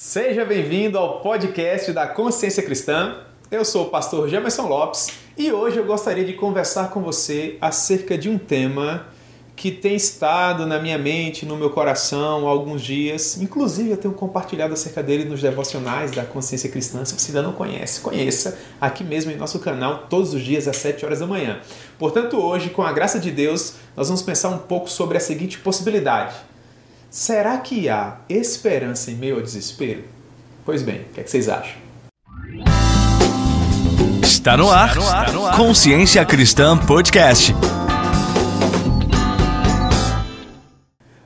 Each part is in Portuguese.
Seja bem-vindo ao podcast da Consciência Cristã. Eu sou o pastor Jamerson Lopes e hoje eu gostaria de conversar com você acerca de um tema que tem estado na minha mente, no meu coração há alguns dias. Inclusive, eu tenho compartilhado acerca dele nos devocionais da Consciência Cristã. Se você ainda não conhece, conheça aqui mesmo em nosso canal, todos os dias às 7 horas da manhã. Portanto, hoje, com a graça de Deus, nós vamos pensar um pouco sobre a seguinte possibilidade Será que há esperança em meio ao desespero? Pois bem, o que, é que vocês acham? Está no ar, Está no ar. Consciência Cristã Podcast.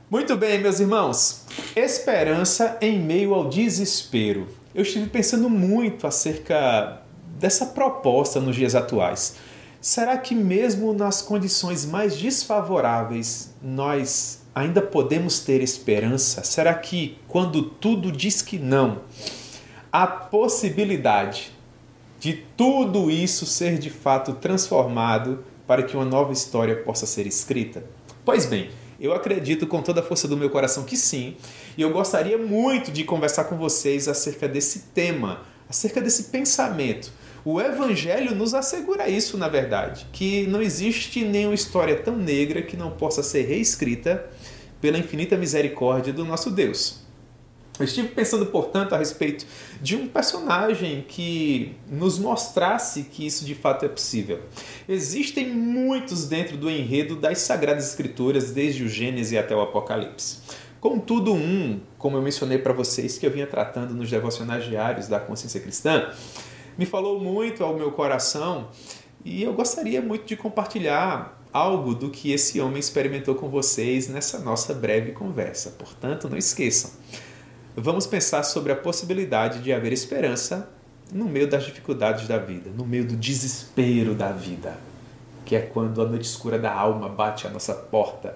Muito bem, meus irmãos. Esperança em meio ao desespero. Eu estive pensando muito acerca dessa proposta nos dias atuais. Será que, mesmo nas condições mais desfavoráveis, nós ainda podemos ter esperança? Será que, quando tudo diz que não, há possibilidade de tudo isso ser de fato transformado para que uma nova história possa ser escrita? Pois bem, eu acredito com toda a força do meu coração que sim, e eu gostaria muito de conversar com vocês acerca desse tema, acerca desse pensamento. O Evangelho nos assegura isso, na verdade, que não existe nenhuma história tão negra que não possa ser reescrita pela infinita misericórdia do nosso Deus. Eu estive pensando, portanto, a respeito de um personagem que nos mostrasse que isso de fato é possível. Existem muitos dentro do enredo das Sagradas Escrituras, desde o Gênesis até o Apocalipse. Contudo, um, como eu mencionei para vocês, que eu vinha tratando nos devocionais diários da consciência cristã, me falou muito ao meu coração e eu gostaria muito de compartilhar algo do que esse homem experimentou com vocês nessa nossa breve conversa. Portanto, não esqueçam. Vamos pensar sobre a possibilidade de haver esperança no meio das dificuldades da vida, no meio do desespero da vida, que é quando a noite escura da alma bate à nossa porta,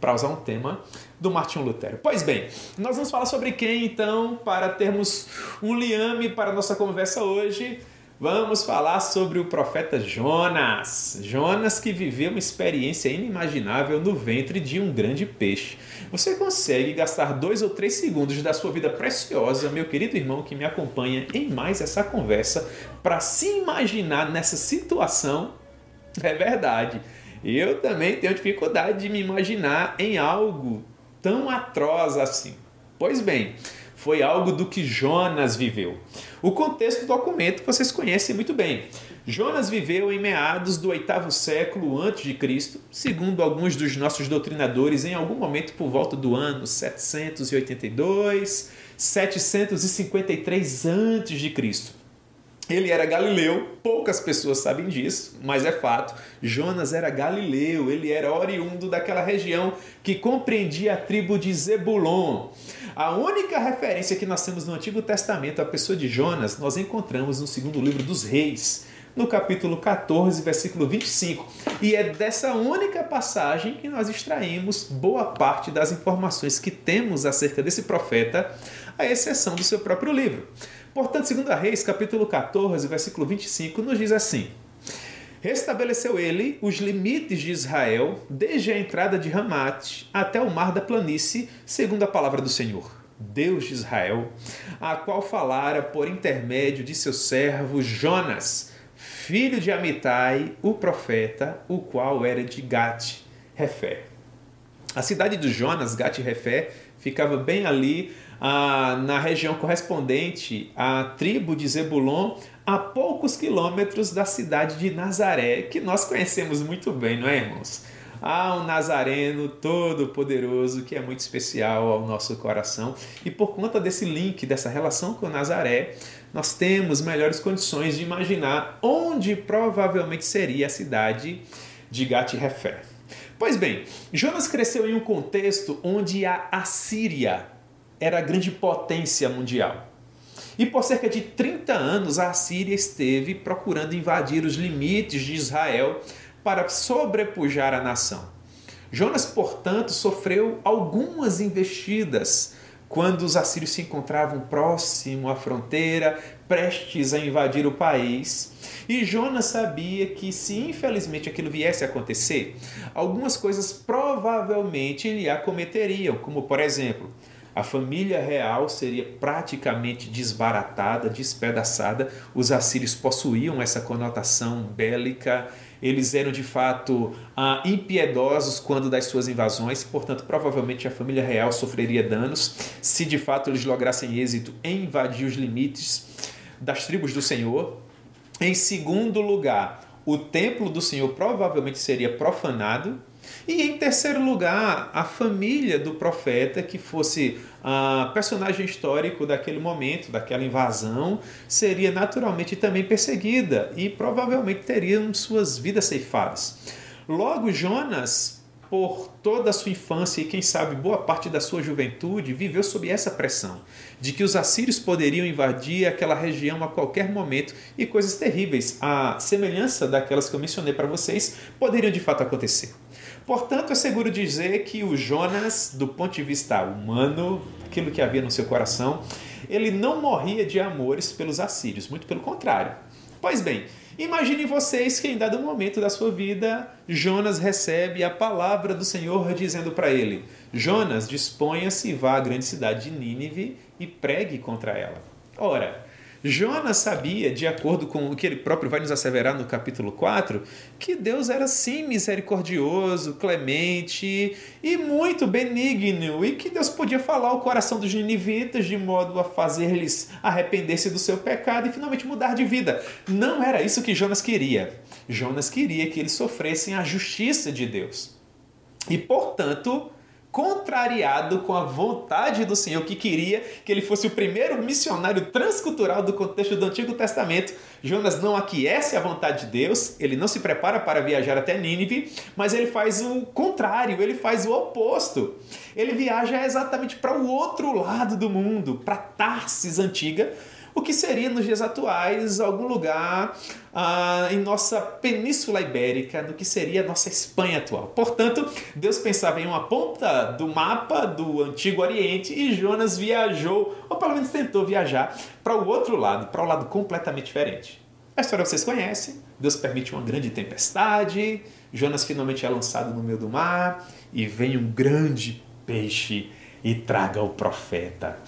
para usar um tema do Martinho Lutero. Pois bem, nós vamos falar sobre quem então, para termos um liame para a nossa conversa hoje. Vamos falar sobre o profeta Jonas. Jonas que viveu uma experiência inimaginável no ventre de um grande peixe. Você consegue gastar dois ou três segundos da sua vida preciosa, meu querido irmão que me acompanha em mais essa conversa, para se imaginar nessa situação? É verdade. Eu também tenho dificuldade de me imaginar em algo tão atroz assim. Pois bem, foi algo do que Jonas viveu. O contexto do documento vocês conhecem muito bem. Jonas viveu em meados do oitavo século antes de Cristo, segundo alguns dos nossos doutrinadores, em algum momento por volta do ano 782, 753 antes de Cristo. Ele era galileu, poucas pessoas sabem disso, mas é fato. Jonas era galileu, ele era oriundo daquela região que compreendia a tribo de Zebulon. A única referência que nós temos no Antigo Testamento à pessoa de Jonas, nós encontramos no segundo livro dos Reis, no capítulo 14, versículo 25. E é dessa única passagem que nós extraímos boa parte das informações que temos acerca desse profeta, à exceção do seu próprio livro. Portanto, 2 Reis, capítulo 14, versículo 25, nos diz assim: Restabeleceu ele os limites de Israel, desde a entrada de Ramate até o mar da planície, segundo a palavra do Senhor, Deus de Israel, a qual falara por intermédio de seu servo Jonas, filho de Amitai, o profeta, o qual era de Gate, Refé. A cidade de Jonas, Gate Refé, ficava bem ali ah, na região correspondente à tribo de Zebulon, a poucos quilômetros da cidade de Nazaré, que nós conhecemos muito bem, não é, irmãos? Há um Nazareno todo-poderoso que é muito especial ao nosso coração, e por conta desse link, dessa relação com Nazaré, nós temos melhores condições de imaginar onde provavelmente seria a cidade de Gat-Refé. Pois bem, Jonas cresceu em um contexto onde a Assíria era a grande potência mundial. E por cerca de 30 anos a Síria esteve procurando invadir os limites de Israel para sobrepujar a nação. Jonas, portanto, sofreu algumas investidas quando os assírios se encontravam próximo à fronteira, prestes a invadir o país. E Jonas sabia que, se infelizmente aquilo viesse a acontecer, algumas coisas provavelmente lhe acometeriam, como por exemplo, A família real seria praticamente desbaratada, despedaçada. Os assírios possuíam essa conotação bélica. Eles eram de fato ah, impiedosos quando das suas invasões, portanto, provavelmente a família real sofreria danos se de fato eles lograssem êxito em invadir os limites das tribos do Senhor. Em segundo lugar, o templo do Senhor provavelmente seria profanado e em terceiro lugar, a família do profeta, que fosse a personagem histórico daquele momento, daquela invasão, seria naturalmente também perseguida e provavelmente teriam suas vidas ceifadas. Logo, Jonas, por toda a sua infância e quem sabe boa parte da sua juventude, viveu sob essa pressão de que os assírios poderiam invadir aquela região a qualquer momento e coisas terríveis, a semelhança daquelas que eu mencionei para vocês, poderiam de fato acontecer. Portanto, é seguro dizer que o Jonas, do ponto de vista humano, aquilo que havia no seu coração, ele não morria de amores pelos assírios, muito pelo contrário. Pois bem, imaginem vocês que em dado momento da sua vida, Jonas recebe a palavra do Senhor dizendo para ele: Jonas, disponha-se e vá à grande cidade de Nínive e pregue contra ela. Ora, Jonas sabia, de acordo com o que ele próprio vai nos asseverar no capítulo 4, que Deus era sim misericordioso, clemente e muito benigno, e que Deus podia falar ao coração dos ninivitas de modo a fazer-lhes arrepender-se do seu pecado e finalmente mudar de vida. Não era isso que Jonas queria. Jonas queria que eles sofressem a justiça de Deus. E, portanto, contrariado com a vontade do Senhor, que queria que ele fosse o primeiro missionário transcultural do contexto do Antigo Testamento. Jonas não aquece a vontade de Deus, ele não se prepara para viajar até Nínive, mas ele faz o contrário, ele faz o oposto. Ele viaja exatamente para o outro lado do mundo, para Tarsis antiga, o que seria nos dias atuais algum lugar ah, em nossa Península Ibérica, no que seria a nossa Espanha atual. Portanto, Deus pensava em uma ponta do mapa do Antigo Oriente e Jonas viajou, ou pelo menos tentou viajar, para o outro lado, para o um lado completamente diferente. A história vocês conhecem. Deus permite uma grande tempestade, Jonas finalmente é lançado no meio do mar e vem um grande peixe e traga o profeta.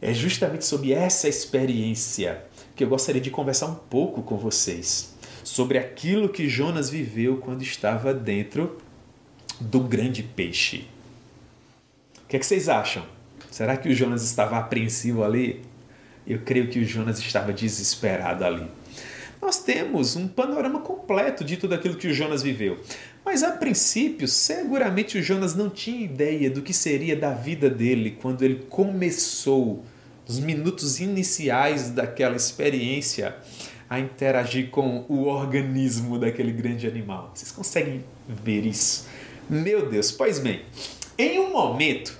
É justamente sobre essa experiência que eu gostaria de conversar um pouco com vocês. Sobre aquilo que Jonas viveu quando estava dentro do grande peixe. O que, é que vocês acham? Será que o Jonas estava apreensivo ali? Eu creio que o Jonas estava desesperado ali. Nós temos um panorama completo de tudo aquilo que o Jonas viveu. Mas a princípio, seguramente o Jonas não tinha ideia do que seria da vida dele quando ele começou, os minutos iniciais daquela experiência, a interagir com o organismo daquele grande animal. Vocês conseguem ver isso? Meu Deus, pois bem, em um momento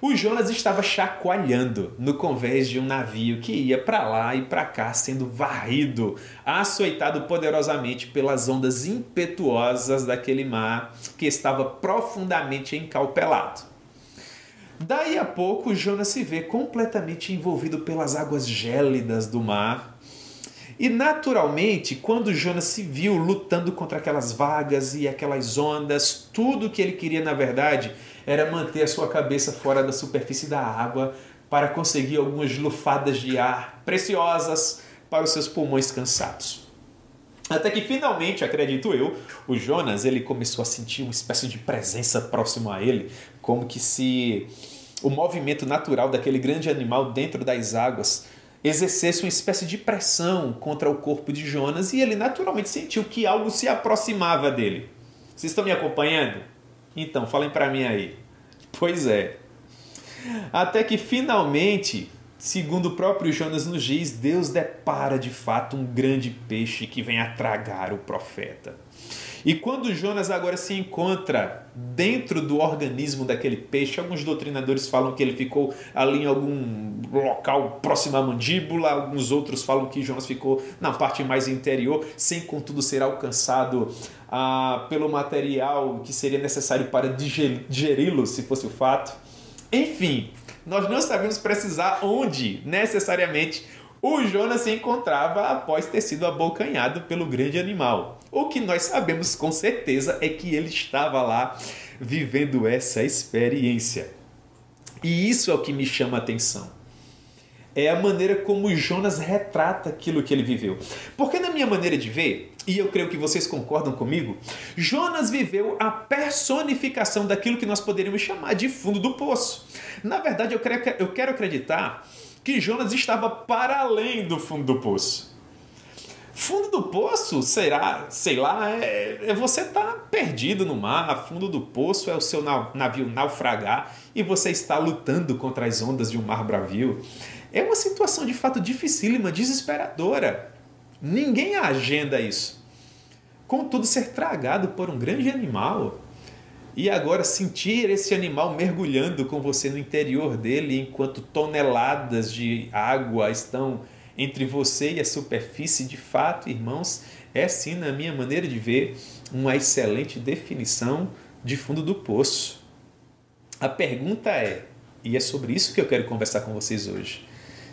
o Jonas estava chacoalhando no convés de um navio que ia para lá e para cá, sendo varrido, açoitado poderosamente pelas ondas impetuosas daquele mar que estava profundamente encalpelado. Daí a pouco, Jonas se vê completamente envolvido pelas águas gélidas do mar. E naturalmente, quando Jonas se viu lutando contra aquelas vagas e aquelas ondas, tudo que ele queria, na verdade, era manter a sua cabeça fora da superfície da água para conseguir algumas lufadas de ar preciosas para os seus pulmões cansados. Até que finalmente, acredito eu, o Jonas ele começou a sentir uma espécie de presença próximo a ele, como que se o movimento natural daquele grande animal dentro das águas exercesse uma espécie de pressão contra o corpo de Jonas e ele naturalmente sentiu que algo se aproximava dele. Vocês estão me acompanhando? Então, falem para mim aí. Pois é. Até que finalmente, segundo o próprio Jonas nos diz, Deus depara de fato um grande peixe que vem a tragar o profeta. E quando Jonas agora se encontra dentro do organismo daquele peixe, alguns doutrinadores falam que ele ficou ali em algum local próximo à mandíbula, alguns outros falam que Jonas ficou na parte mais interior, sem contudo ser alcançado ah, pelo material que seria necessário para digeri-lo, se fosse o fato. Enfim, nós não sabemos precisar onde necessariamente o Jonas se encontrava após ter sido abocanhado pelo grande animal. O que nós sabemos com certeza é que ele estava lá vivendo essa experiência. E isso é o que me chama a atenção. É a maneira como Jonas retrata aquilo que ele viveu. Porque, na minha maneira de ver, e eu creio que vocês concordam comigo, Jonas viveu a personificação daquilo que nós poderíamos chamar de fundo do poço. Na verdade, eu quero, eu quero acreditar que Jonas estava para além do fundo do poço. Fundo do poço, será, sei lá, é, é você tá perdido no mar. Fundo do poço é o seu navio naufragar e você está lutando contra as ondas de um mar bravio. É uma situação de fato dificílima, desesperadora. Ninguém agenda isso. Contudo, ser tragado por um grande animal e agora sentir esse animal mergulhando com você no interior dele enquanto toneladas de água estão entre você e a superfície, de fato, irmãos, é sim, na minha maneira de ver, uma excelente definição de fundo do poço. A pergunta é, e é sobre isso que eu quero conversar com vocês hoje.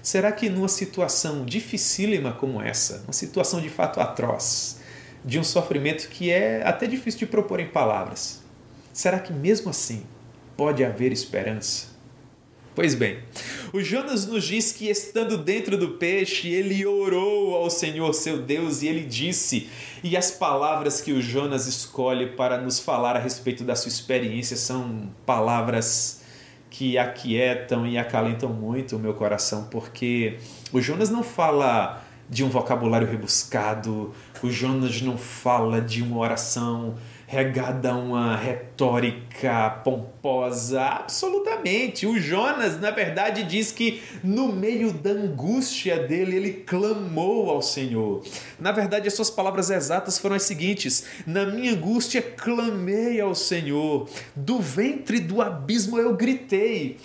Será que numa situação dificílima como essa, uma situação de fato atroz, de um sofrimento que é até difícil de propor em palavras, será que mesmo assim pode haver esperança? Pois bem, o Jonas nos diz que estando dentro do peixe, ele orou ao Senhor seu Deus e ele disse, e as palavras que o Jonas escolhe para nos falar a respeito da sua experiência são palavras que aquietam e acalentam muito o meu coração, porque o Jonas não fala de um vocabulário rebuscado, o Jonas não fala de uma oração regada a uma retórica pomposa, absolutamente. O Jonas, na verdade, diz que no meio da angústia dele, ele clamou ao Senhor. Na verdade, as suas palavras exatas foram as seguintes: Na minha angústia, clamei ao Senhor, do ventre do abismo eu gritei.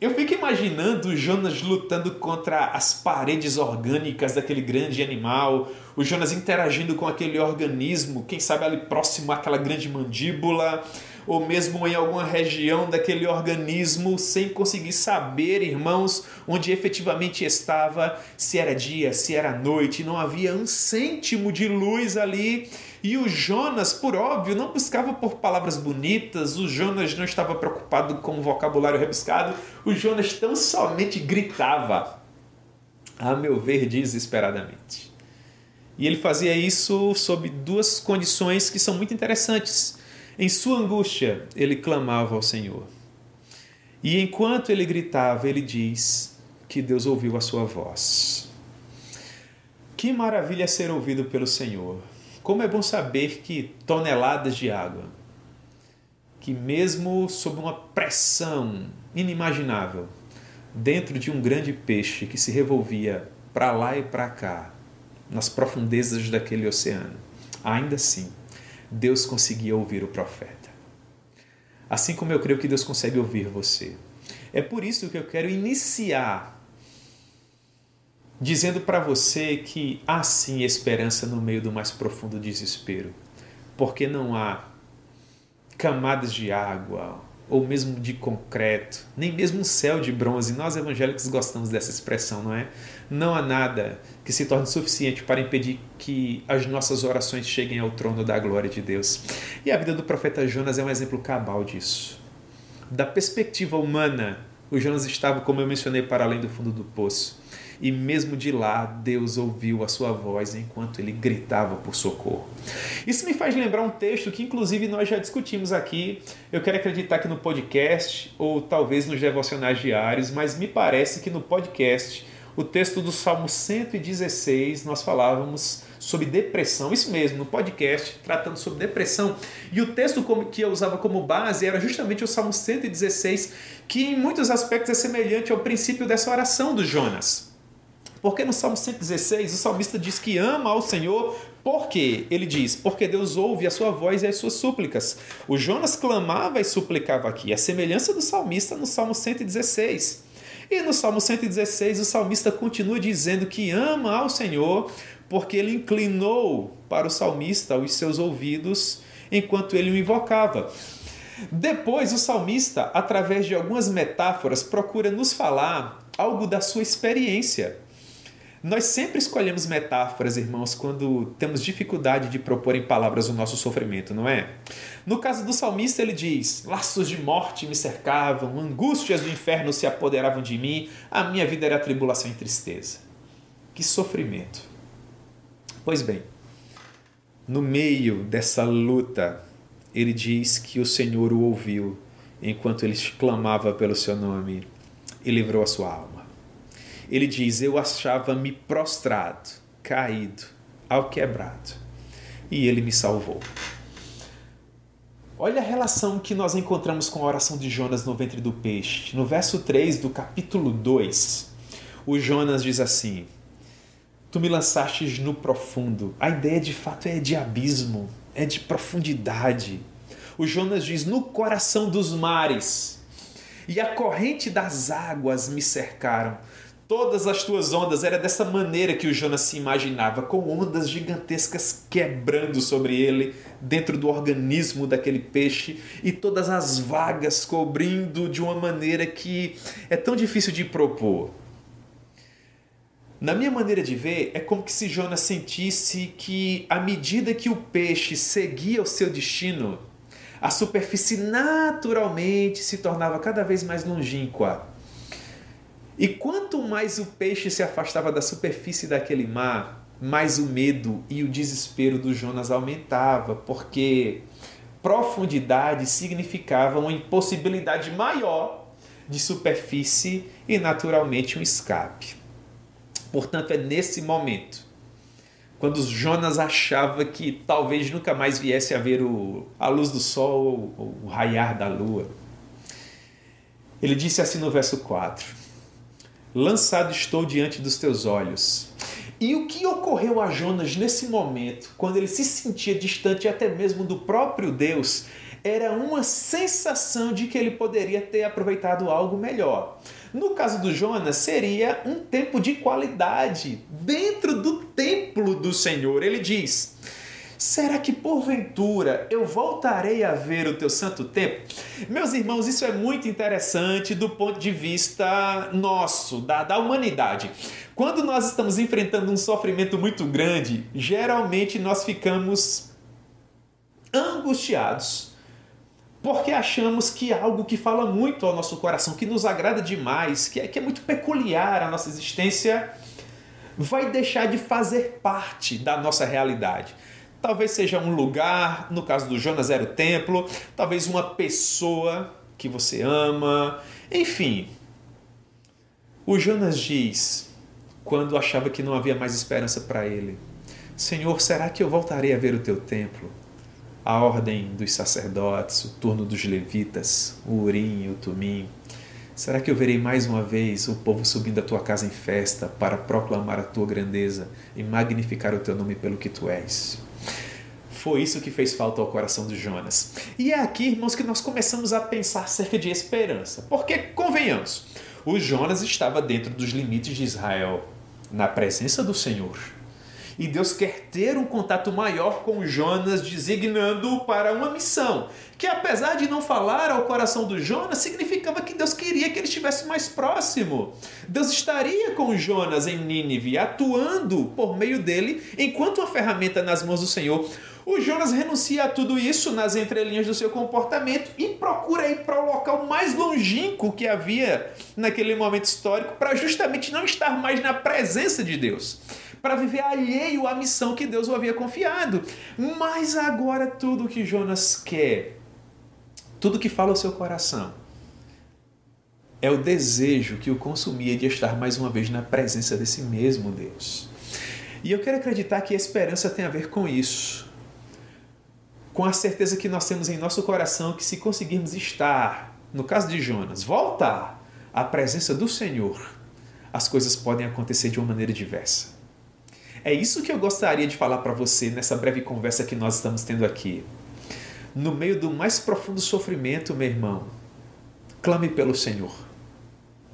Eu fico imaginando o Jonas lutando contra as paredes orgânicas daquele grande animal, o Jonas interagindo com aquele organismo, quem sabe ali próximo àquela grande mandíbula, ou mesmo em alguma região daquele organismo, sem conseguir saber, irmãos, onde efetivamente estava, se era dia, se era noite, não havia um cêntimo de luz ali e o Jonas, por óbvio, não buscava por palavras bonitas, o Jonas não estava preocupado com o vocabulário rebuscado, o Jonas tão somente gritava, a meu ver, desesperadamente. E ele fazia isso sob duas condições que são muito interessantes. Em sua angústia, ele clamava ao Senhor. E enquanto ele gritava, ele diz que Deus ouviu a sua voz. Que maravilha ser ouvido pelo Senhor. Como é bom saber que toneladas de água, que mesmo sob uma pressão inimaginável, dentro de um grande peixe que se revolvia para lá e para cá, nas profundezas daquele oceano, ainda assim, Deus conseguia ouvir o profeta. Assim como eu creio que Deus consegue ouvir você. É por isso que eu quero iniciar dizendo para você que há sim esperança no meio do mais profundo desespero, porque não há camadas de água ou mesmo de concreto, nem mesmo um céu de bronze. Nós evangélicos gostamos dessa expressão, não é? Não há nada que se torne suficiente para impedir que as nossas orações cheguem ao trono da glória de Deus. E a vida do profeta Jonas é um exemplo cabal disso. Da perspectiva humana, o Jonas estava, como eu mencionei, para além do fundo do poço e mesmo de lá Deus ouviu a sua voz enquanto ele gritava por socorro. Isso me faz lembrar um texto que, inclusive, nós já discutimos aqui. Eu quero acreditar que no podcast ou talvez nos devocionais diários, mas me parece que no podcast, o texto do Salmo 116, nós falávamos sobre depressão, isso mesmo, no podcast, tratando sobre depressão. E o texto que eu usava como base era justamente o Salmo 116, que em muitos aspectos é semelhante ao princípio dessa oração do Jonas. Porque no Salmo 116 o salmista diz que ama ao Senhor, por quê? Ele diz, porque Deus ouve a sua voz e as suas súplicas. O Jonas clamava e suplicava aqui, a semelhança do salmista no Salmo 116. E no Salmo 116 o salmista continua dizendo que ama ao Senhor, porque ele inclinou para o salmista os seus ouvidos enquanto ele o invocava. Depois, o salmista, através de algumas metáforas, procura nos falar algo da sua experiência Nós sempre escolhemos metáforas, irmãos, quando temos dificuldade de propor em palavras o nosso sofrimento, não é? No caso do salmista, ele diz: Laços de morte me cercavam, angústias do inferno se apoderavam de mim, a minha vida era tribulação e tristeza. Que sofrimento! Pois bem, no meio dessa luta, ele diz que o Senhor o ouviu enquanto ele clamava pelo seu nome e livrou a sua alma. Ele diz: Eu achava-me prostrado, caído, ao quebrado, e ele me salvou. Olha a relação que nós encontramos com a oração de Jonas no ventre do peixe. No verso 3 do capítulo 2, o Jonas diz assim: Tu me lançastes no profundo. A ideia de fato é de abismo, é de profundidade. O Jonas diz: No coração dos mares, e a corrente das águas me cercaram. Todas as tuas ondas, era dessa maneira que o Jonas se imaginava, com ondas gigantescas quebrando sobre ele, dentro do organismo daquele peixe, e todas as vagas cobrindo de uma maneira que é tão difícil de propor. Na minha maneira de ver, é como se Jonas sentisse que, à medida que o peixe seguia o seu destino, a superfície naturalmente se tornava cada vez mais longínqua e quanto mais o peixe se afastava da superfície daquele mar, mais o medo e o desespero do Jonas aumentava, porque profundidade significava uma impossibilidade maior de superfície e naturalmente um escape. Portanto, é nesse momento, quando Jonas achava que talvez nunca mais viesse a ver o, a luz do sol ou o raiar da lua, ele disse assim no verso 4: lançado estou diante dos teus olhos. E o que ocorreu a Jonas nesse momento, quando ele se sentia distante até mesmo do próprio Deus, era uma sensação de que ele poderia ter aproveitado algo melhor. No caso do Jonas, seria um tempo de qualidade dentro do templo do Senhor. Ele diz: Será que porventura eu voltarei a ver o teu santo templo? Meus irmãos, isso é muito interessante do ponto de vista nosso, da, da humanidade. Quando nós estamos enfrentando um sofrimento muito grande, geralmente nós ficamos angustiados porque achamos que é algo que fala muito ao nosso coração, que nos agrada demais, que é, que é muito peculiar à nossa existência, vai deixar de fazer parte da nossa realidade. Talvez seja um lugar, no caso do Jonas era o templo, talvez uma pessoa que você ama, enfim. O Jonas diz, quando achava que não havia mais esperança para ele: Senhor, será que eu voltarei a ver o teu templo? A ordem dos sacerdotes, o turno dos levitas, o urim o tumim. Será que eu verei mais uma vez o povo subindo à tua casa em festa para proclamar a tua grandeza e magnificar o teu nome pelo que tu és? Foi isso que fez falta ao coração de Jonas. E é aqui, irmãos, que nós começamos a pensar acerca de esperança. Porque, convenhamos, o Jonas estava dentro dos limites de Israel, na presença do Senhor. E Deus quer ter um contato maior com Jonas, designando-o para uma missão, que apesar de não falar ao coração do Jonas, significava que Deus queria que ele estivesse mais próximo. Deus estaria com Jonas em Nínive, atuando por meio dele, enquanto uma ferramenta nas mãos do Senhor. O Jonas renuncia a tudo isso nas entrelinhas do seu comportamento e procura ir para o local mais longínquo que havia naquele momento histórico para justamente não estar mais na presença de Deus para viver alheio à missão que Deus o havia confiado. Mas agora tudo que Jonas quer, tudo que fala o seu coração, é o desejo que o consumia de estar mais uma vez na presença desse mesmo Deus. E eu quero acreditar que a esperança tem a ver com isso com a certeza que nós temos em nosso coração que se conseguirmos estar, no caso de Jonas, voltar à presença do Senhor, as coisas podem acontecer de uma maneira diversa. É isso que eu gostaria de falar para você nessa breve conversa que nós estamos tendo aqui. No meio do mais profundo sofrimento, meu irmão, clame pelo Senhor.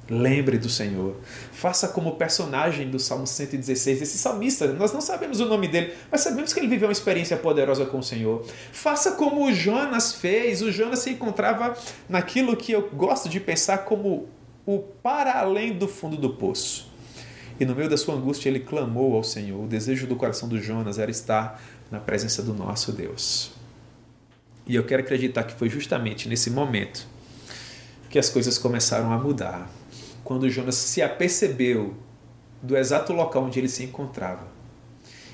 Lembre do Senhor. Faça como o personagem do Salmo 116, esse salmista. Nós não sabemos o nome dele, mas sabemos que ele viveu uma experiência poderosa com o Senhor. Faça como o Jonas fez. O Jonas se encontrava naquilo que eu gosto de pensar como o para além do fundo do poço. E no meio da sua angústia ele clamou ao Senhor. O desejo do coração do Jonas era estar na presença do nosso Deus. E eu quero acreditar que foi justamente nesse momento que as coisas começaram a mudar. Quando Jonas se apercebeu do exato local onde ele se encontrava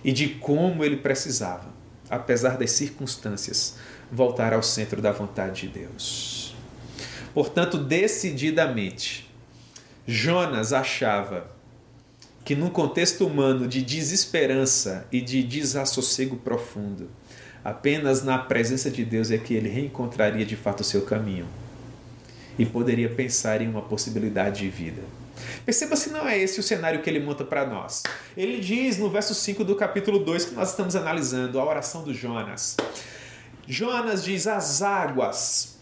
e de como ele precisava, apesar das circunstâncias, voltar ao centro da vontade de Deus. Portanto, decididamente, Jonas achava que num contexto humano de desesperança e de desassossego profundo, apenas na presença de Deus é que ele reencontraria de fato o seu caminho e poderia pensar em uma possibilidade de vida. Perceba se não é esse o cenário que ele monta para nós. Ele diz no verso 5 do capítulo 2 que nós estamos analisando a oração do Jonas. Jonas diz: As águas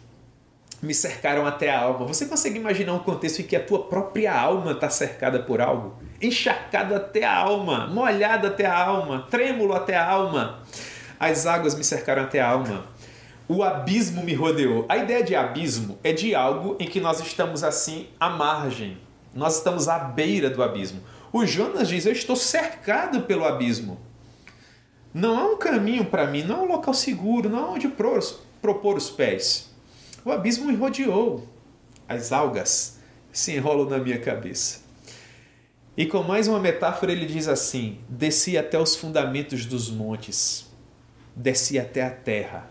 me cercaram até a alma. Você consegue imaginar um contexto em que a tua própria alma está cercada por algo? Encharcado até a alma, molhado até a alma, trêmulo até a alma. As águas me cercaram até a alma. O abismo me rodeou. A ideia de abismo é de algo em que nós estamos assim à margem. Nós estamos à beira do abismo. O Jonas diz: Eu estou cercado pelo abismo. Não há um caminho para mim, não há um local seguro, não há onde propor os pés. O abismo me rodeou. As algas se enrolam na minha cabeça. E com mais uma metáfora, ele diz assim: Desci até os fundamentos dos montes, desci até a terra,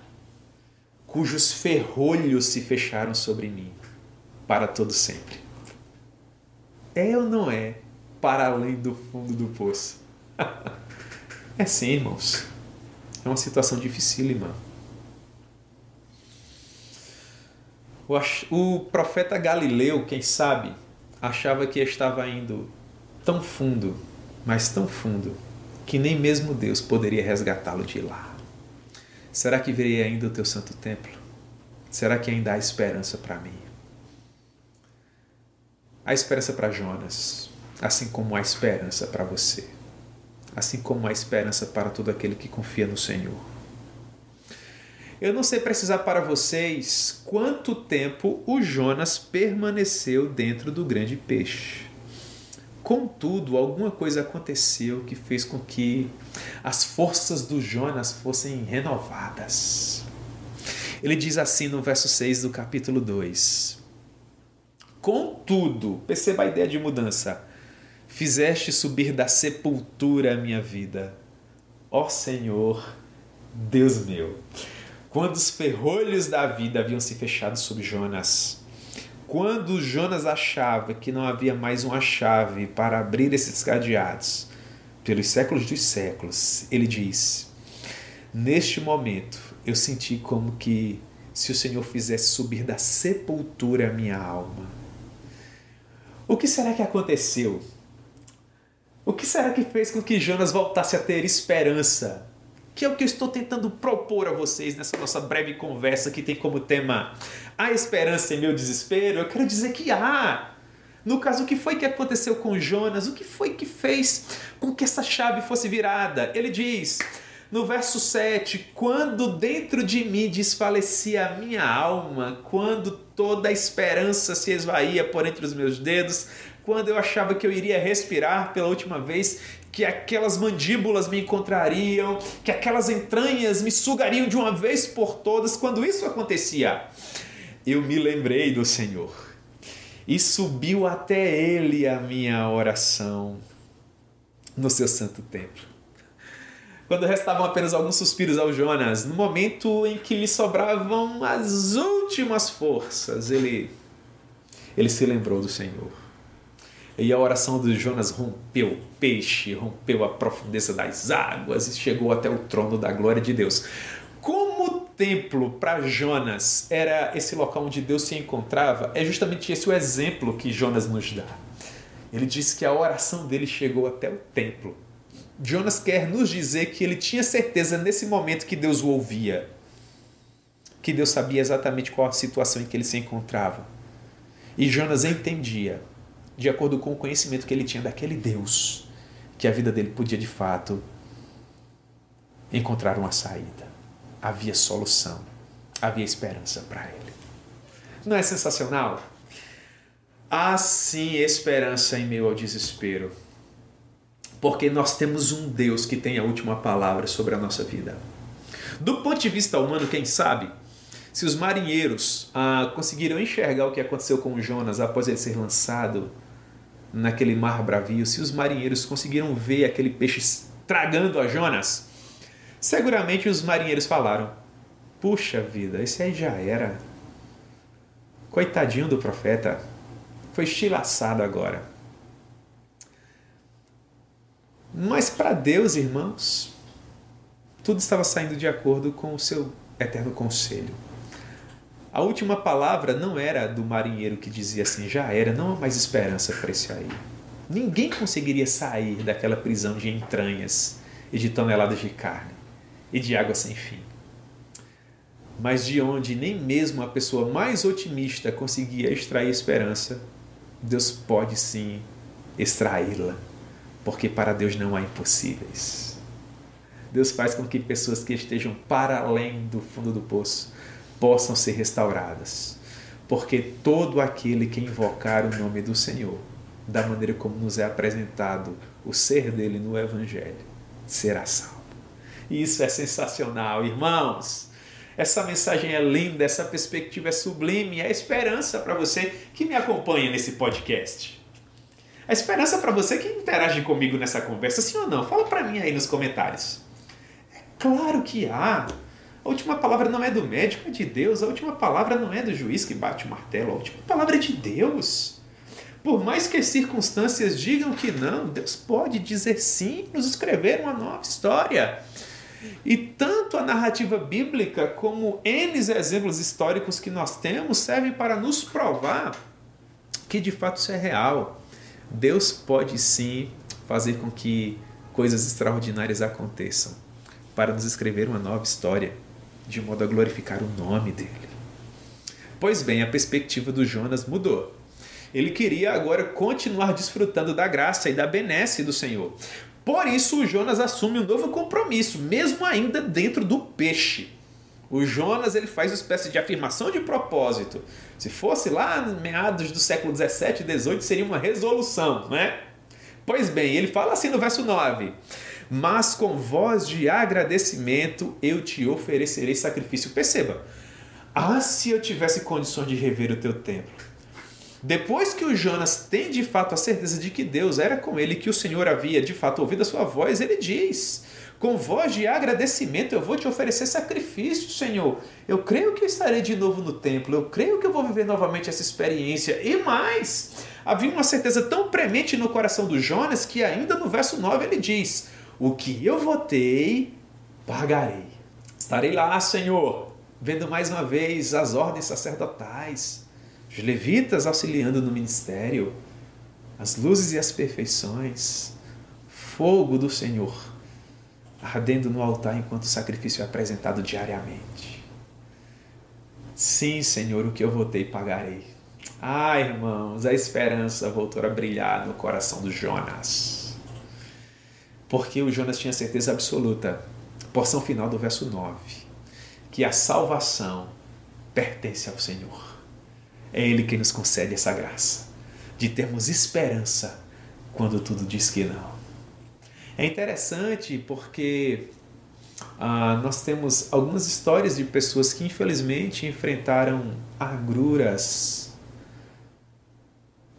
cujos ferrolhos se fecharam sobre mim para todo sempre. É ou não é para além do fundo do poço? É sim, irmãos. É uma situação dificílima. O profeta Galileu, quem sabe, achava que estava indo tão fundo, mas tão fundo, que nem mesmo Deus poderia resgatá-lo de lá. Será que virei ainda o teu santo templo? Será que ainda há esperança para mim? Há esperança para Jonas, assim como há esperança para você assim como há esperança para todo aquele que confia no Senhor. Eu não sei precisar para vocês quanto tempo o Jonas permaneceu dentro do grande peixe. Contudo, alguma coisa aconteceu que fez com que as forças do Jonas fossem renovadas. Ele diz assim no verso 6 do capítulo 2: Contudo, perceba a ideia de mudança Fizeste subir da sepultura a minha vida. Ó Senhor, Deus meu, quando os ferrolhos da vida haviam se fechado sobre Jonas, quando Jonas achava que não havia mais uma chave para abrir esses cadeados, pelos séculos dos séculos, ele diz: Neste momento eu senti como que se o Senhor fizesse subir da sepultura a minha alma. O que será que aconteceu o que será que fez com que Jonas voltasse a ter esperança? Que é o que eu estou tentando propor a vocês nessa nossa breve conversa que tem como tema a esperança em meu desespero. Eu quero dizer que há. No caso, o que foi que aconteceu com Jonas? O que foi que fez com que essa chave fosse virada? Ele diz no verso 7: Quando dentro de mim desfalecia a minha alma, quando toda a esperança se esvaía por entre os meus dedos, quando eu achava que eu iria respirar pela última vez, que aquelas mandíbulas me encontrariam, que aquelas entranhas me sugariam de uma vez por todas, quando isso acontecia, eu me lembrei do Senhor e subiu até Ele a minha oração no seu santo templo. Quando restavam apenas alguns suspiros ao Jonas, no momento em que lhe sobravam as últimas forças, ele, ele se lembrou do Senhor. E a oração de Jonas rompeu o peixe, rompeu a profundeza das águas e chegou até o trono da glória de Deus. Como templo para Jonas era esse local onde Deus se encontrava, é justamente esse o exemplo que Jonas nos dá. Ele diz que a oração dele chegou até o templo. Jonas quer nos dizer que ele tinha certeza nesse momento que Deus o ouvia, que Deus sabia exatamente qual a situação em que ele se encontrava. E Jonas entendia de acordo com o conhecimento que ele tinha daquele Deus, que a vida dele podia de fato encontrar uma saída. Havia solução, havia esperança para ele. Não é sensacional? Há sim esperança em meio ao desespero. porque nós temos um Deus que tem a última palavra sobre a nossa vida. Do ponto de vista humano, quem sabe, se os marinheiros ah, conseguiram enxergar o que aconteceu com Jonas após ele ser lançado naquele mar bravio, se os marinheiros conseguiram ver aquele peixe tragando a Jonas, seguramente os marinheiros falaram: Puxa vida, esse aí já era. Coitadinho do profeta, foi estilaçado agora. Mas para Deus, irmãos, tudo estava saindo de acordo com o seu eterno conselho. A última palavra não era do marinheiro que dizia assim: já era, não há mais esperança para esse aí. Ninguém conseguiria sair daquela prisão de entranhas e de toneladas de carne e de água sem fim. Mas de onde nem mesmo a pessoa mais otimista conseguia extrair esperança, Deus pode sim extraí-la, porque para Deus não há impossíveis. Deus faz com que pessoas que estejam para além do fundo do poço possam ser restauradas. Porque todo aquele que invocar o nome do Senhor, da maneira como nos é apresentado o ser dele no Evangelho, será salvo. Isso é sensacional, irmãos. Essa mensagem é linda, essa perspectiva é sublime, é esperança para você que me acompanha nesse podcast. A esperança para você que interage comigo nessa conversa, sim ou não? Fala para mim aí nos comentários. Claro que há. A última palavra não é do médico, é de Deus. A última palavra não é do juiz que bate o martelo. A última palavra é de Deus. Por mais que as circunstâncias digam que não, Deus pode dizer sim, nos escrever uma nova história. E tanto a narrativa bíblica como N exemplos históricos que nós temos servem para nos provar que de fato isso é real. Deus pode sim fazer com que coisas extraordinárias aconteçam para nos escrever uma nova história, de modo a glorificar o nome dele. Pois bem, a perspectiva do Jonas mudou. Ele queria agora continuar desfrutando da graça e da benesse do Senhor. Por isso, o Jonas assume um novo compromisso, mesmo ainda dentro do peixe. O Jonas ele faz uma espécie de afirmação de propósito. Se fosse lá meados do século 17 e 18, seria uma resolução, né? Pois bem, ele fala assim no verso 9: mas com voz de agradecimento eu te oferecerei sacrifício. Perceba, ah, se eu tivesse condições de rever o teu templo. Depois que o Jonas tem de fato a certeza de que Deus era com ele, que o Senhor havia de fato ouvido a sua voz, ele diz: Com voz de agradecimento eu vou te oferecer sacrifício, Senhor. Eu creio que estarei de novo no templo, eu creio que eu vou viver novamente essa experiência. E mais, havia uma certeza tão premente no coração do Jonas que, ainda no verso 9, ele diz: o que eu votei, pagarei. Estarei lá, Senhor, vendo mais uma vez as ordens sacerdotais, os levitas auxiliando no ministério, as luzes e as perfeições, fogo do Senhor ardendo no altar enquanto o sacrifício é apresentado diariamente. Sim, Senhor, o que eu votei pagarei. Ah, irmãos, a esperança voltou a brilhar no coração do Jonas porque o Jonas tinha certeza absoluta, porção final do verso 9, que a salvação pertence ao Senhor. É Ele quem nos concede essa graça de termos esperança quando tudo diz que não. É interessante porque ah, nós temos algumas histórias de pessoas que infelizmente enfrentaram agruras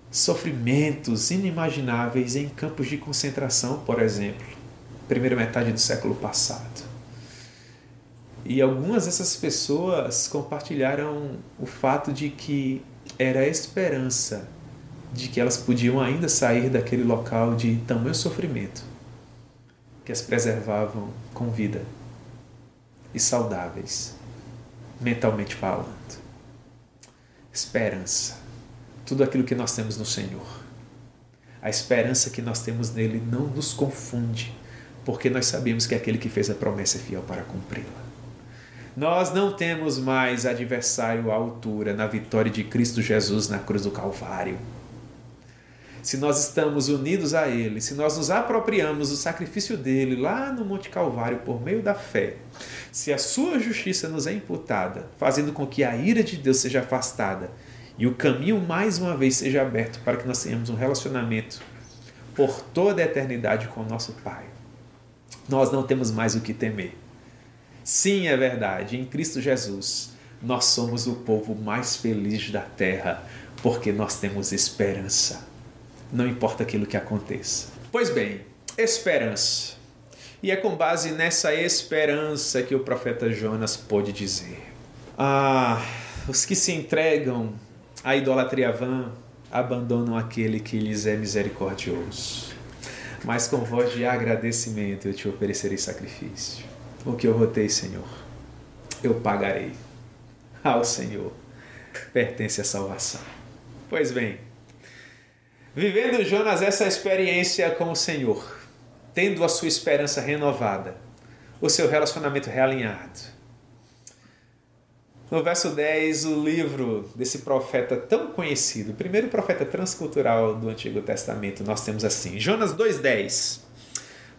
sofrimentos inimagináveis em campos de concentração, por exemplo, primeira metade do século passado. E algumas dessas pessoas compartilharam o fato de que era a esperança de que elas podiam ainda sair daquele local de tamanho sofrimento que as preservavam com vida e saudáveis, mentalmente falando. Esperança tudo aquilo que nós temos no Senhor. A esperança que nós temos nele não nos confunde, porque nós sabemos que aquele que fez a promessa é fiel para cumpri-la. Nós não temos mais adversário à altura na vitória de Cristo Jesus na cruz do Calvário. Se nós estamos unidos a Ele, se nós nos apropriamos do sacrifício dele lá no Monte Calvário por meio da fé, se a Sua justiça nos é imputada, fazendo com que a ira de Deus seja afastada e o caminho mais uma vez seja aberto para que nós tenhamos um relacionamento por toda a eternidade com o nosso Pai. Nós não temos mais o que temer. Sim, é verdade, em Cristo Jesus, nós somos o povo mais feliz da terra, porque nós temos esperança. Não importa aquilo que aconteça. Pois bem, esperança. E é com base nessa esperança que o profeta Jonas pôde dizer: Ah, os que se entregam à idolatria vã abandonam aquele que lhes é misericordioso. Mas com voz de agradecimento eu te oferecerei sacrifício. O que eu rotei, Senhor, eu pagarei. Ao Senhor pertence a salvação. Pois bem, vivendo Jonas essa experiência com o Senhor, tendo a sua esperança renovada, o seu relacionamento realinhado. No verso 10, o livro desse profeta tão conhecido, o primeiro profeta transcultural do Antigo Testamento, nós temos assim: Jonas 2,10.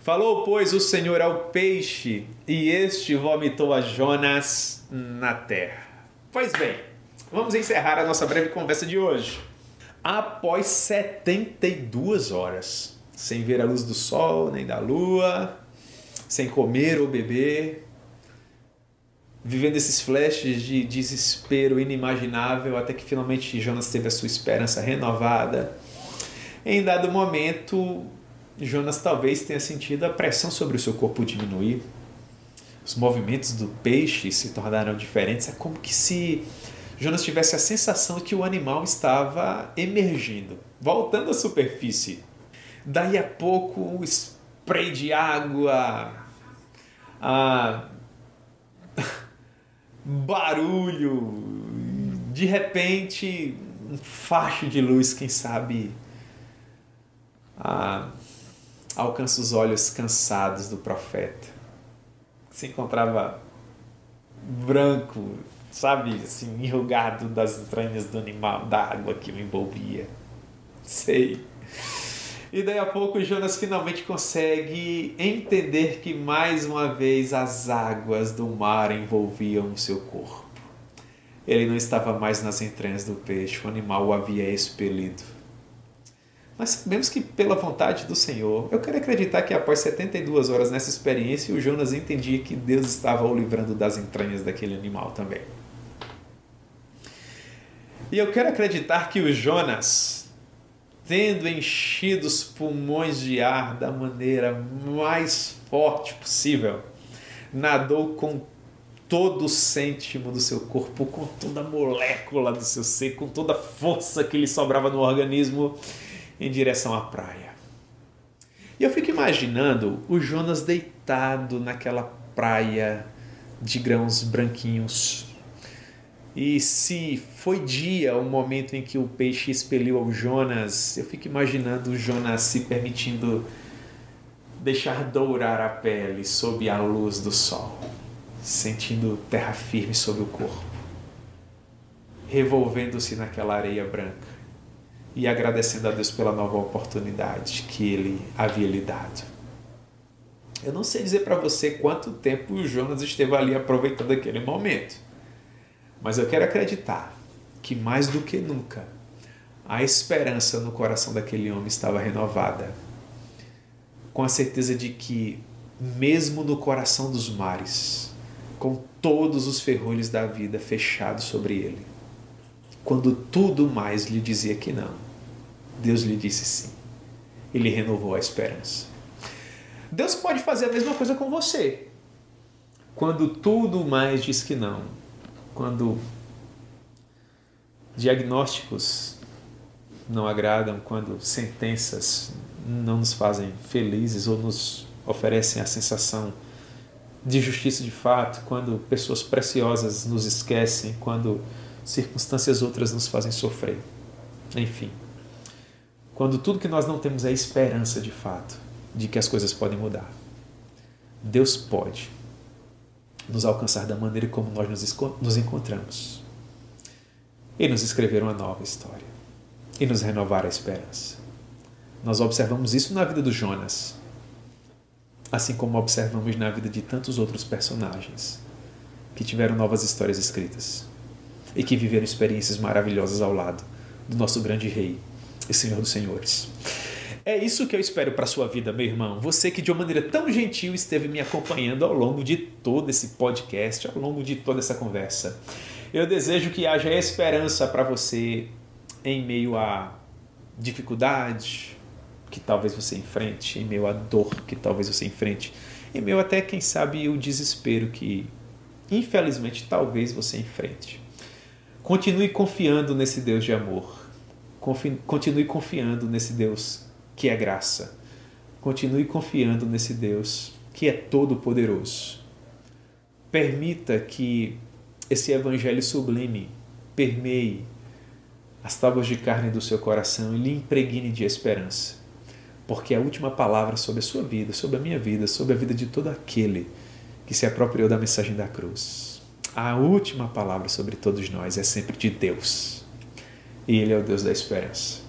Falou, pois, o Senhor ao peixe, e este vomitou a Jonas na terra. Pois bem, vamos encerrar a nossa breve conversa de hoje. Após 72 horas, sem ver a luz do sol nem da lua, sem comer ou beber, vivendo esses flashes de desespero inimaginável, até que finalmente Jonas teve a sua esperança renovada. Em dado momento, Jonas talvez tenha sentido a pressão sobre o seu corpo diminuir. Os movimentos do peixe se tornaram diferentes. É como que se Jonas tivesse a sensação de que o animal estava emergindo, voltando à superfície. Daí a pouco, um spray de água, a barulho, de repente, um facho de luz, quem sabe, a, alcança os olhos cansados do profeta. Se encontrava branco, sabe, assim, enrugado das entranhas do animal, da água que o envolvia. Sei. E daí a pouco Jonas finalmente consegue entender que mais uma vez as águas do mar envolviam o seu corpo. Ele não estava mais nas entranhas do peixe, o animal o havia expelido. Mas sabemos que pela vontade do Senhor, eu quero acreditar que após 72 horas nessa experiência, o Jonas entendia que Deus estava o livrando das entranhas daquele animal também. E eu quero acreditar que o Jonas tendo enchido os pulmões de ar da maneira mais forte possível, nadou com todo o cêntimo do seu corpo, com toda a molécula do seu ser, com toda a força que lhe sobrava no organismo em direção à praia. E eu fico imaginando o Jonas deitado naquela praia de grãos branquinhos, e se foi dia o momento em que o peixe expeliu ao Jonas, eu fico imaginando o Jonas se permitindo deixar dourar a pele sob a luz do sol, sentindo terra firme sobre o corpo, revolvendo-se naquela areia branca e agradecendo a Deus pela nova oportunidade que ele havia lhe dado. Eu não sei dizer para você quanto tempo o Jonas esteve ali aproveitando aquele momento mas eu quero acreditar que mais do que nunca a esperança no coração daquele homem estava renovada, com a certeza de que, mesmo no coração dos mares, com todos os ferrolhos da vida fechados sobre ele, quando tudo mais lhe dizia que não, Deus lhe disse sim. Ele renovou a esperança. Deus pode fazer a mesma coisa com você. Quando tudo mais diz que não, quando diagnósticos não agradam, quando sentenças não nos fazem felizes ou nos oferecem a sensação de justiça de fato, quando pessoas preciosas nos esquecem, quando circunstâncias outras nos fazem sofrer. Enfim, quando tudo que nós não temos é esperança de fato de que as coisas podem mudar. Deus pode nos alcançar da maneira como nós nos encontramos. E nos escrever uma nova história. E nos renovar a esperança. Nós observamos isso na vida do Jonas, assim como observamos na vida de tantos outros personagens que tiveram novas histórias escritas e que viveram experiências maravilhosas ao lado do nosso grande Rei e Senhor dos Senhores. É isso que eu espero para sua vida, meu irmão. Você que de uma maneira tão gentil esteve me acompanhando ao longo de todo esse podcast, ao longo de toda essa conversa. Eu desejo que haja esperança para você em meio a dificuldade que talvez você enfrente, em meio à dor que talvez você enfrente, em meio até, quem sabe, o desespero que, infelizmente, talvez você enfrente. Continue confiando nesse Deus de amor. Continue confiando nesse Deus que é graça. Continue confiando nesse Deus que é todo-poderoso. Permita que esse evangelho sublime permeie as tábuas de carne do seu coração e lhe impregne de esperança. Porque a última palavra sobre a sua vida, sobre a minha vida, sobre a vida de todo aquele que se apropriou da mensagem da cruz. A última palavra sobre todos nós é sempre de Deus. E Ele é o Deus da esperança.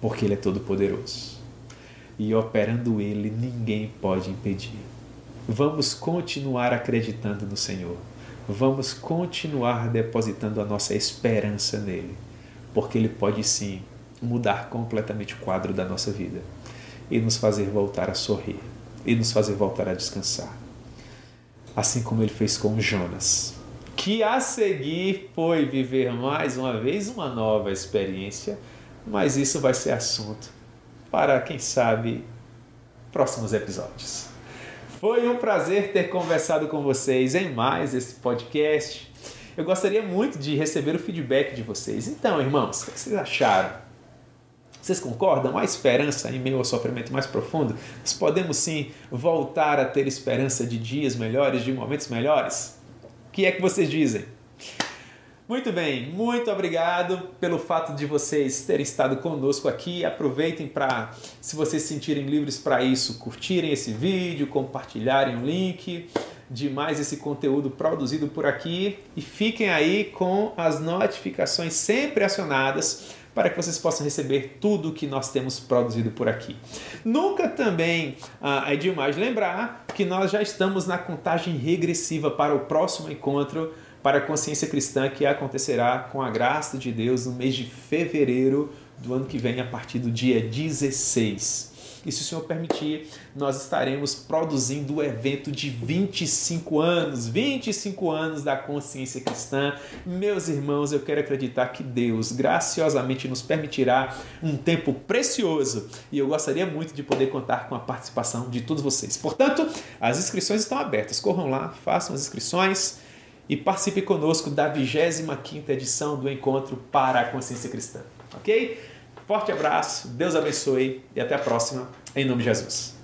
Porque Ele é todo-poderoso. E operando Ele, ninguém pode impedir. Vamos continuar acreditando no Senhor vamos continuar depositando a nossa esperança nele, porque ele pode sim mudar completamente o quadro da nossa vida e nos fazer voltar a sorrir e nos fazer voltar a descansar. Assim como ele fez com Jonas, que a seguir foi viver mais uma vez uma nova experiência, mas isso vai ser assunto para, quem sabe, próximos episódios. Foi um prazer ter conversado com vocês em mais esse podcast. Eu gostaria muito de receber o feedback de vocês. Então, irmãos, o que vocês acharam? Vocês concordam? Há esperança em meio ao sofrimento mais profundo? Nós podemos sim voltar a ter esperança de dias melhores, de momentos melhores? O que é que vocês dizem? Muito bem, muito obrigado pelo fato de vocês terem estado conosco aqui. Aproveitem para, se vocês se sentirem livres para isso, curtirem esse vídeo, compartilharem o link de mais esse conteúdo produzido por aqui e fiquem aí com as notificações sempre acionadas para que vocês possam receber tudo que nós temos produzido por aqui. Nunca também ah, é demais lembrar que nós já estamos na contagem regressiva para o próximo encontro para a consciência cristã que acontecerá com a graça de Deus no mês de fevereiro do ano que vem, a partir do dia 16. E se o Senhor permitir, nós estaremos produzindo o evento de 25 anos 25 anos da consciência cristã. Meus irmãos, eu quero acreditar que Deus graciosamente nos permitirá um tempo precioso e eu gostaria muito de poder contar com a participação de todos vocês. Portanto, as inscrições estão abertas. Corram lá, façam as inscrições e participe conosco da 25ª edição do Encontro para a Consciência Cristã. Ok? Forte abraço, Deus abençoe e até a próxima, em nome de Jesus.